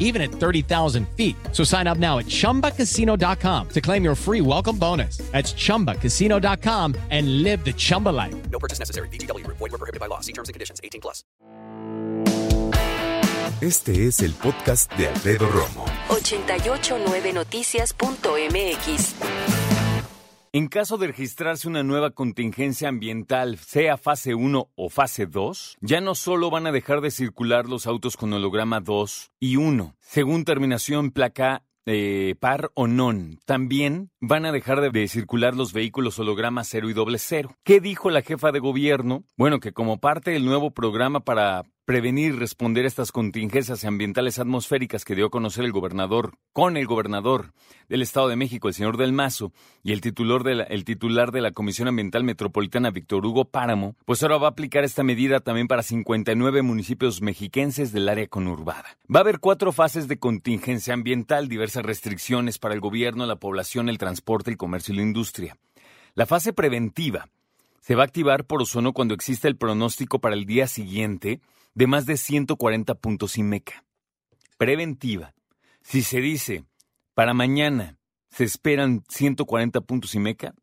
even at 30,000 feet. So sign up now at chumbacasino.com to claim your free welcome bonus. That's chumbacasino.com and live the Chumba life. No purchase necessary. BGW. Void were prohibited by law. See terms and conditions. 18 plus. Este es el podcast de Alfredo Romo. 889noticias.mx. En caso de registrarse una nueva contingencia ambiental, sea fase 1 o fase 2, ya no solo van a dejar de circular los autos con holograma 2 y 1, según terminación placa eh, par o non. También van a dejar de, de circular los vehículos holograma 0 y doble 0. ¿Qué dijo la jefa de gobierno? Bueno, que como parte del nuevo programa para prevenir y responder a estas contingencias ambientales atmosféricas que dio a conocer el gobernador, con el gobernador del Estado de México, el señor Del Mazo, y el titular de la, el titular de la Comisión Ambiental Metropolitana, Víctor Hugo Páramo, pues ahora va a aplicar esta medida también para 59 municipios mexiquenses del área conurbada. Va a haber cuatro fases de contingencia ambiental, diversas restricciones para el gobierno, la población, el transporte, el comercio y la industria. La fase preventiva se va a activar por ozono cuando exista el pronóstico para el día siguiente de más de 140 puntos IMECA. Preventiva. Si se dice, para mañana se esperan 140 puntos IMECA,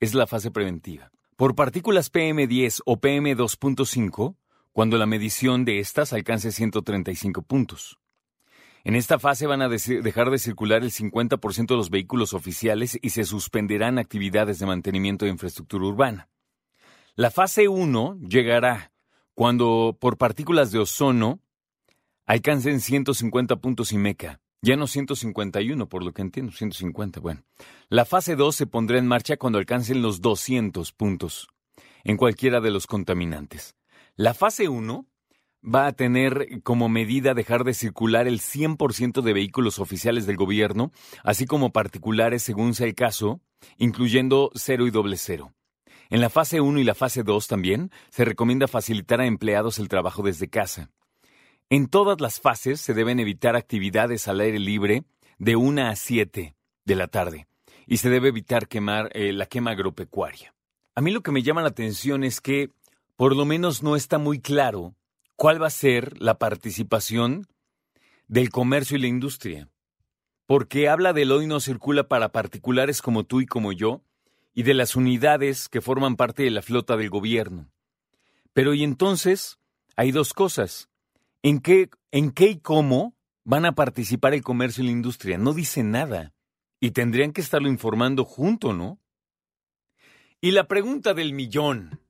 es la fase preventiva. Por partículas PM10 o PM2.5, cuando la medición de estas alcance 135 puntos. En esta fase van a dejar de circular el 50% de los vehículos oficiales y se suspenderán actividades de mantenimiento de infraestructura urbana. La fase 1 llegará cuando por partículas de ozono alcancen 150 puntos IMECA. Ya no 151, por lo que entiendo, 150. Bueno, la fase 2 se pondrá en marcha cuando alcancen los 200 puntos en cualquiera de los contaminantes. La fase 1 va a tener como medida dejar de circular el 100% de vehículos oficiales del gobierno, así como particulares según sea el caso, incluyendo cero y doble cero. En la fase 1 y la fase 2 también se recomienda facilitar a empleados el trabajo desde casa. En todas las fases se deben evitar actividades al aire libre de 1 a 7 de la tarde y se debe evitar quemar eh, la quema agropecuaria. A mí lo que me llama la atención es que por lo menos no está muy claro cuál va a ser la participación del comercio y la industria. Porque habla del hoy no circula para particulares como tú y como yo, y de las unidades que forman parte de la flota del gobierno. Pero y entonces hay dos cosas. ¿En qué, ¿En qué y cómo van a participar el comercio y la industria? No dice nada. Y tendrían que estarlo informando junto, ¿no? Y la pregunta del millón.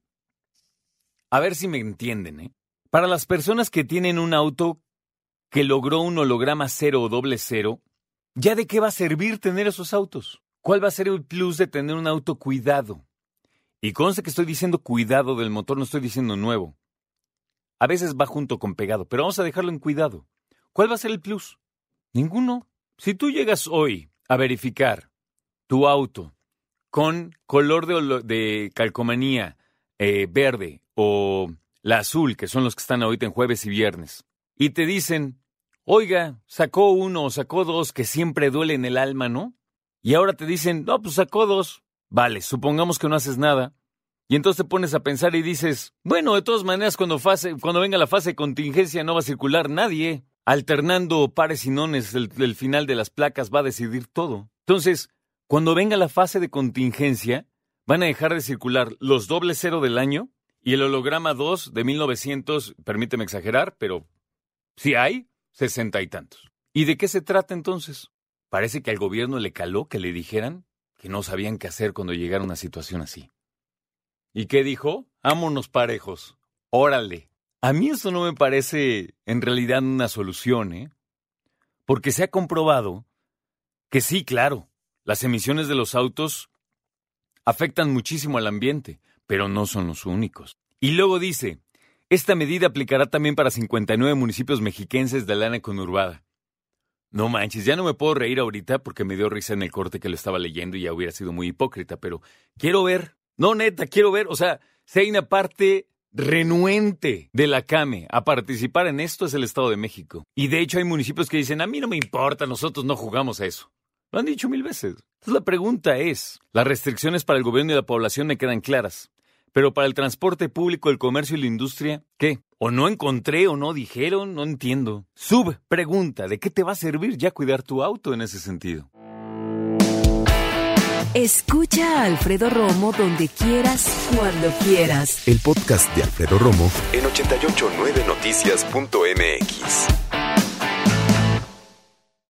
A ver si me entienden, ¿eh? Para las personas que tienen un auto que logró un holograma cero o doble cero, ¿ya de qué va a servir tener esos autos? ¿Cuál va a ser el plus de tener un auto cuidado? Y conste que estoy diciendo cuidado del motor, no estoy diciendo nuevo. A veces va junto con pegado, pero vamos a dejarlo en cuidado. ¿Cuál va a ser el plus? Ninguno. Si tú llegas hoy a verificar tu auto con color de, calcomanía eh, verde o la azul, que son los que están ahorita en jueves y viernes, y te dicen, oiga, sacó uno o sacó dos que siempre duele en el alma, ¿no? Y ahora te dicen, no, pues sacó dos. Vale, supongamos que no haces nada. Y entonces te pones a pensar y dices, bueno, de todas maneras, cuando, venga la fase de contingencia no va a circular nadie. Alternando pares y nones, el, el final de las placas va a decidir todo. Entonces, cuando venga la fase de contingencia, van a dejar de circular los doble cero del año y el holograma 2 de 1900, permíteme exagerar, pero si hay, sesenta y tantos. ¿Y de qué se trata entonces? Parece que al gobierno le caló que le dijeran que no sabían qué hacer cuando llegara una situación así. ¿Y qué dijo? Ámonos parejos. Órale. A mí eso no me parece en realidad una solución, ¿eh? Porque se ha comprobado que sí, claro, las emisiones de los autos afectan muchísimo al ambiente, pero no son los únicos. Y luego dice, esta medida aplicará también para 59 municipios mexiquenses de lana conurbada. No manches, ya no me puedo reír ahorita porque me dio risa en el corte que lo estaba leyendo y ya hubiera sido muy hipócrita, pero quiero ver, no neta, quiero ver, o sea, si hay una parte renuente de la CAME a participar en esto es el Estado de México. Y de hecho hay municipios que dicen, a mí no me importa, nosotros no jugamos a eso. Lo han dicho mil veces. Entonces la pregunta es, las restricciones para el gobierno y la población me quedan claras. Pero para el transporte público, el comercio y la industria, ¿qué? ¿O no encontré o no dijeron? No entiendo. Sub, pregunta, ¿de qué te va a servir ya cuidar tu auto en ese sentido? Escucha a Alfredo Romo donde quieras, cuando quieras. El podcast de Alfredo Romo en 889noticias.mx.